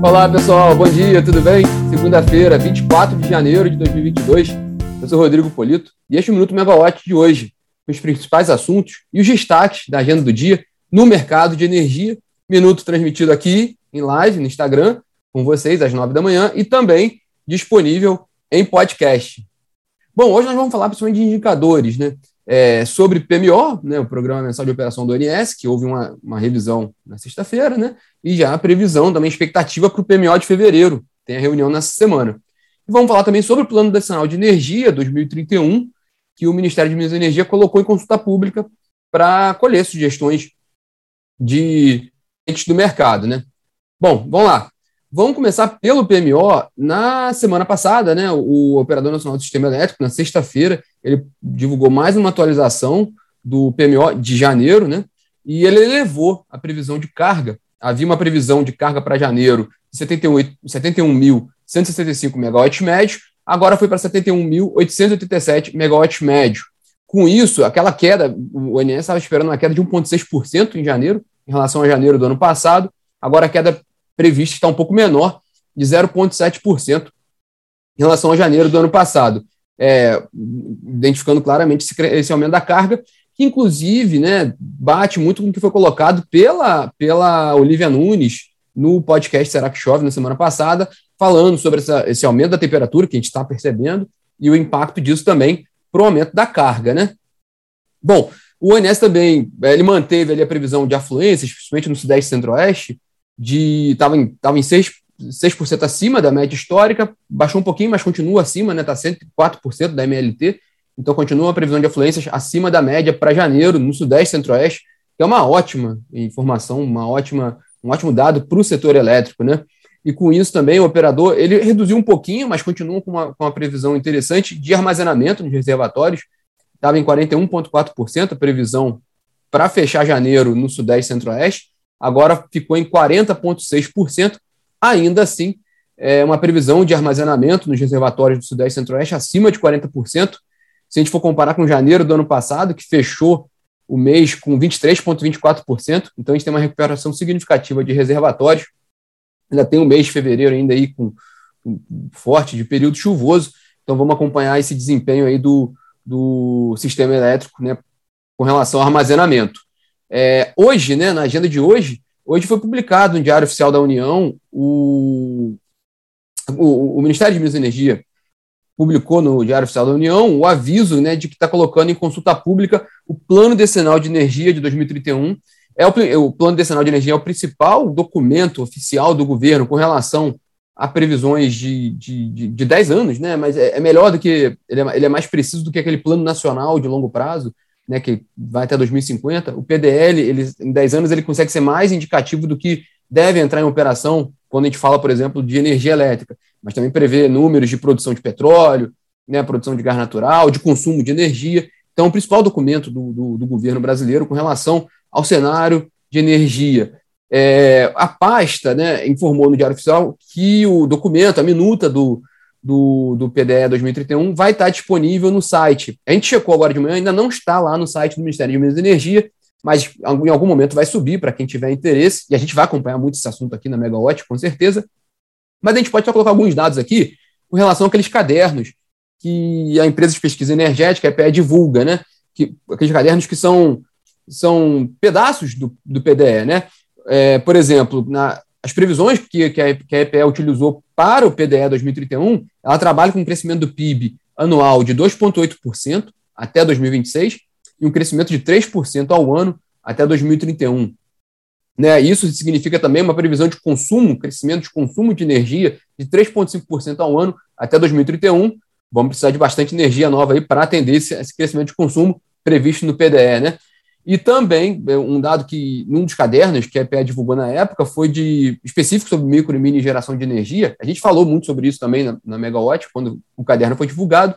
Olá pessoal, bom dia, tudo bem? Segunda-feira, 24 de janeiro de 2022. Eu sou Rodrigo Polito e este é o Minuto Megawatt de hoje, os principais assuntos e os destaques da agenda do dia no mercado de energia. Minuto transmitido aqui em live no Instagram com vocês às 9 da manhã e também disponível em podcast. Bom, hoje nós vamos falar principalmente de indicadores, né? É, sobre PMO, né, o Programa Mensal de Operação do ONS, que houve uma, uma revisão na sexta-feira, né, e já a previsão, também expectativa para o PMO de fevereiro, tem a reunião nessa semana. E vamos falar também sobre o Plano Nacional de Energia 2031, que o Ministério de Minas e Energia colocou em consulta pública para colher sugestões de do mercado, né? Bom, vamos lá. Vamos começar pelo PMO. Na semana passada, né, o Operador Nacional do Sistema Elétrico, na sexta-feira, ele divulgou mais uma atualização do PMO de janeiro, né, e ele elevou a previsão de carga. Havia uma previsão de carga para janeiro de 71.165 71 megawatts médio, agora foi para 71.887 megawatts médio. Com isso, aquela queda, o ONS estava esperando uma queda de 1,6% em janeiro, em relação a janeiro do ano passado, agora a queda prevista está um pouco menor, de 0,7% em relação a janeiro do ano passado, é, identificando claramente esse, esse, aumento da carga, que inclusive né, bate muito com o que foi colocado pela, pela Olivia Nunes no podcast Será que Chove na semana passada, falando sobre essa, esse aumento da temperatura que a gente está percebendo e o impacto disso também para o aumento da carga. Né? Bom, o ONS também ele manteve ali a previsão de afluências, principalmente no Sudeste e Centro-Oeste, de estava em, tava em 6%, 6% acima da média histórica, baixou um pouquinho, mas continua acima, né? Está 104% da MLT, então continua a previsão de afluências acima da média para janeiro, no Sudeste Centro-Oeste, que é uma ótima informação, uma ótima, um ótimo dado para o setor elétrico, né? E com isso também o operador ele reduziu um pouquinho, mas continua com uma, com uma previsão interessante de armazenamento nos reservatórios. Estava em 41,4% a previsão para fechar janeiro no Sudeste Centro-Oeste agora ficou em 40,6%. Ainda assim, é uma previsão de armazenamento nos reservatórios do Sudeste e Centro-Oeste acima de 40%. Se a gente for comparar com janeiro do ano passado, que fechou o mês com 23,24%, então a gente tem uma recuperação significativa de reservatórios. Ainda tem um mês de fevereiro ainda aí com, com forte de período chuvoso, então vamos acompanhar esse desempenho aí do, do sistema elétrico, né, com relação ao armazenamento. É, hoje, né, na agenda de hoje, hoje foi publicado no Diário Oficial da União o, o, o Ministério de Minas e Energia publicou no Diário Oficial da União o aviso né, de que está colocando em consulta pública o Plano Decenal de Energia de 2031. É o, o Plano Decenal de Energia é o principal documento oficial do governo com relação a previsões de, de, de, de 10 anos, né? mas é, é melhor do que. Ele é, ele é mais preciso do que aquele plano nacional de longo prazo né, que vai até 2050, o PDL, ele, em 10 anos, ele consegue ser mais indicativo do que deve entrar em operação quando a gente fala, por exemplo, de energia elétrica, mas também prevê números de produção de petróleo, né, produção de gás natural, de consumo de energia. Então, o principal documento do, do, do governo brasileiro com relação ao cenário de energia. É, a pasta né, informou no Diário Oficial que o documento, a minuta do, do, do PDE 2031 vai estar disponível no site. A gente checou agora de manhã, ainda não está lá no site do Ministério de Minas e Energia, mas em algum momento vai subir para quem tiver interesse, e a gente vai acompanhar muito esse assunto aqui na Megawatt, com certeza. Mas a gente pode só colocar alguns dados aqui com relação àqueles cadernos que a empresa de pesquisa energética, a EPE, divulga, né? Que, aqueles cadernos que são, são pedaços do, do PDE, né? É, por exemplo, na, as previsões que, que, a, que a EPE utilizou para o PDE 2031, ela trabalha com um crescimento do PIB anual de 2,8% até 2026 e um crescimento de 3% ao ano até 2031. Né, isso significa também uma previsão de consumo, crescimento de consumo de energia de 3,5% ao ano até 2031. Vamos precisar de bastante energia nova para atender esse, esse, crescimento de consumo previsto no PDE. Né? E também, é, um dado que, num dos cadernos que a EPE divulgou na época, foi de específico sobre micro e mini geração de energia. A gente falou muito sobre isso também na, na Megawatt, quando o caderno foi divulgado,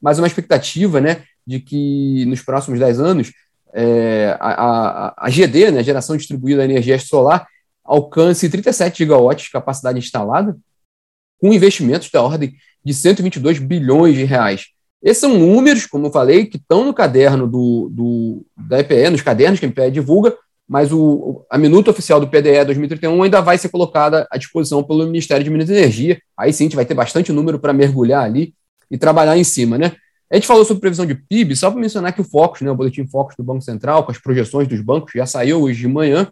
mas uma expectativa né, de que nos próximos 10 anos é, a, a, a, GD, né, geração distribuída da energia solar, alcance 37 gigawatts de capacidade instalada, com investimentos da ordem de 122 bilhões de reais. Esses são números, como eu falei, que estão no caderno do, do, da EPE, nos cadernos que a EPE divulga, mas o, a minuta oficial do PDE 2031 ainda vai ser colocada à disposição pelo Ministério de Minas e Energia. Aí sim, a gente vai ter bastante número para mergulhar ali e trabalhar em cima, né? A gente falou sobre previsão de PIB, só para mencionar que o Focus, né, o boletim Focus do Banco Central, com as projeções dos bancos, já saiu hoje de manhã.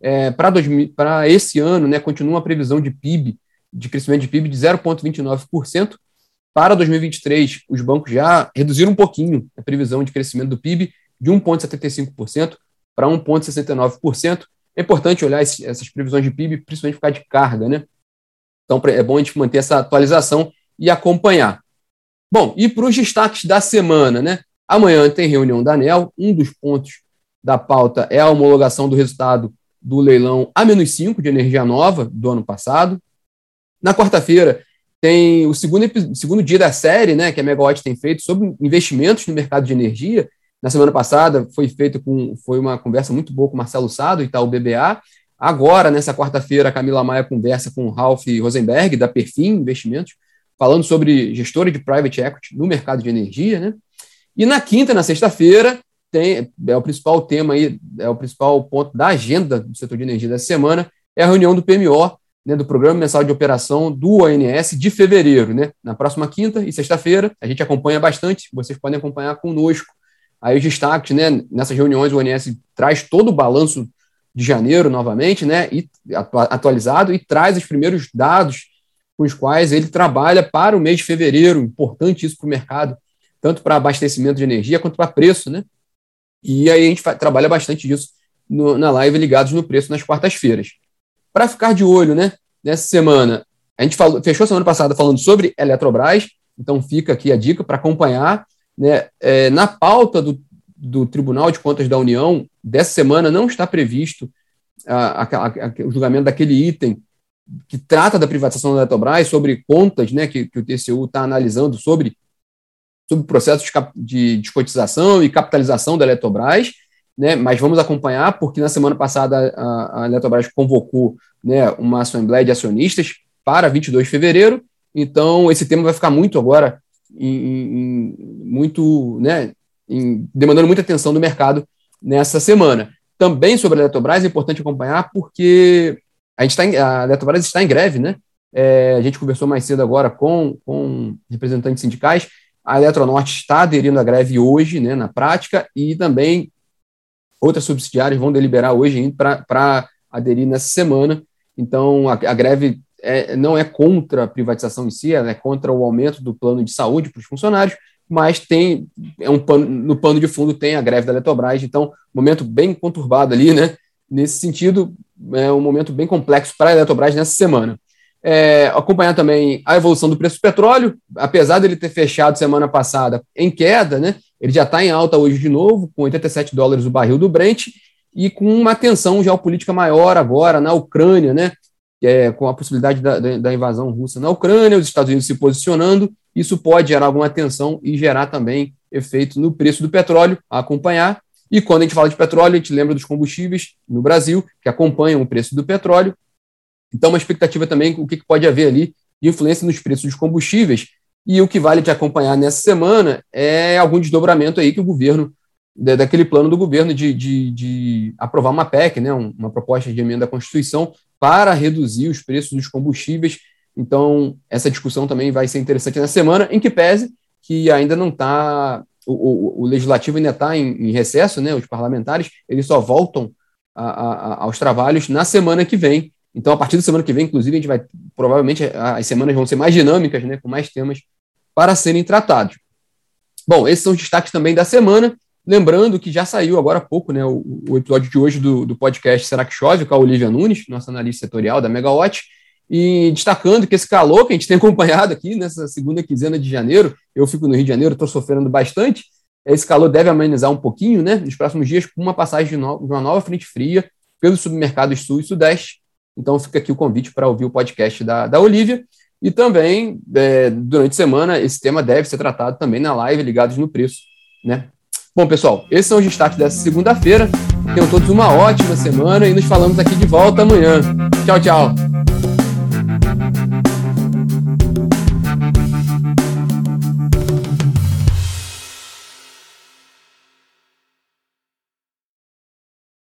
É, para esse ano, né, continua a previsão de PIB, de crescimento de PIB de 0,29%. Para 2023, os bancos já reduziram um pouquinho a previsão de crescimento do PIB de 1,75% para 1,69%. É importante olhar esse, essas previsões de PIB, principalmente causa de carga, né? Então é bom a gente manter essa atualização e acompanhar. Bom, e para os destaques da semana, né? Amanhã tem reunião da ANEL. Um dos pontos da pauta é a homologação do resultado do leilão A-5 de energia nova do ano passado. Na quarta-feira tem o segundo, segundo dia da série, né, que a Megawatt tem feito sobre investimentos no mercado de energia. Na semana passada foi feito com foi uma conversa muito boa com o Marcelo Sado, Itaú BBA. Agora, nessa quarta-feira, a Camila Maia conversa com o Ralph Rosenberg, da Perfim Investimentos, falando sobre gestora de private equity no mercado de energia, né? E na quinta, na sexta-feira, tem é o principal tema aí, é o principal ponto da agenda do setor de energia dessa semana, é a reunião do PMO, né, do Programa Mensal de Operação do ONS de fevereiro, né? Na próxima quinta e sexta-feira, a gente acompanha bastante, vocês podem acompanhar conosco. Aí os destaques, né, nessas reuniões o ONS traz todo o balanço de janeiro novamente, né, e atualizado e traz os primeiros dados com os quais ele trabalha para o mês de fevereiro. Importante isso para o mercado, tanto para abastecimento de energia quanto para preço, né? E aí a gente trabalha bastante disso no, na live ligados no preço nas quartas-feiras. Para ficar de olho, né? Nessa semana, a gente falou, fechou semana passada falando sobre Eletrobras, então fica aqui a dica para acompanhar. Né? É, na pauta do, do Tribunal de Contas da União, dessa semana não está previsto a, a, a, o julgamento daquele item que trata da privatização da Eletrobras, sobre contas né, que, que o TCU está analisando sobre, sobre processos de, de descotização e capitalização da Eletrobras, né, mas vamos acompanhar, porque na semana passada a, a Eletrobras convocou né, uma assembleia de acionistas para 22 de fevereiro, então esse tema vai ficar muito agora, em, em, muito, né, em, demandando muita atenção do mercado nessa semana. Também sobre a Eletrobras é importante acompanhar, porque a gente está a Eletrobras está em greve, né? É, a gente conversou mais cedo agora com, com representantes sindicais. A Eletronorte está aderindo à greve hoje, né, na prática, e também outras subsidiárias vão deliberar hoje para aderir nessa semana. Então, a, a greve é, não é contra a privatização em si, ela é contra o aumento do plano de saúde para os funcionários, mas tem é um pano, no pano de fundo tem a greve da Eletrobras, então momento bem conturbado ali, né? Nesse sentido, é um momento bem complexo para a Eletrobras nessa semana. É, acompanhar também a evolução do preço do petróleo, apesar dele ter fechado semana passada em queda, né? Ele já está em alta hoje de novo, com 87 dólares o barril do Brent, e com uma tensão geopolítica maior agora na Ucrânia, né? É, com a possibilidade da, da, invasão russa na Ucrânia, os Estados Unidos se posicionando, isso pode gerar alguma tensão e gerar também efeito no preço do petróleo a acompanhar. E quando a gente fala de petróleo, a gente lembra dos combustíveis no Brasil, que acompanham o preço do petróleo. Então, uma expectativa também, o que pode haver ali de influência nos preços dos combustíveis. E o que vale de acompanhar nessa semana é algum desdobramento aí que o governo, daquele plano do governo de, de, de aprovar uma PEC, né, uma proposta de emenda à Constituição, para reduzir os preços dos combustíveis. Então, essa discussão também vai ser interessante na semana, em que pese que ainda não está o, o, o legislativo ainda está em, em, recesso, né? Os parlamentares eles só voltam a, a, aos trabalhos na semana que vem. Então, a partir da semana que vem, inclusive, a gente vai provavelmente as semanas vão ser mais dinâmicas, né? Com mais temas para serem tratados. Bom, esses são os destaques também da semana. Lembrando que já saiu agora há pouco, né? O, o episódio de hoje do, do podcast Será que Chove, com a Olivia Nunes, nossa analista setorial da Megawatt. E destacando que esse calor que a gente tem acompanhado aqui nessa segunda quinzena de janeiro, eu fico no Rio de Janeiro, estou sofrendo bastante. Esse calor deve amenizar um pouquinho, né? Nos próximos dias, com uma passagem de, no, de uma nova frente fria pelos supermercados sul e sudeste. Então fica aqui o convite para ouvir o podcast da, da Olivia. E também, é, durante a semana, esse tema deve ser tratado também na live Ligados no Preço, né? Bom, pessoal, esses são os destaques dessa segunda-feira. Tenham todos uma ótima semana e nos falamos aqui de volta amanhã. Tchau, tchau.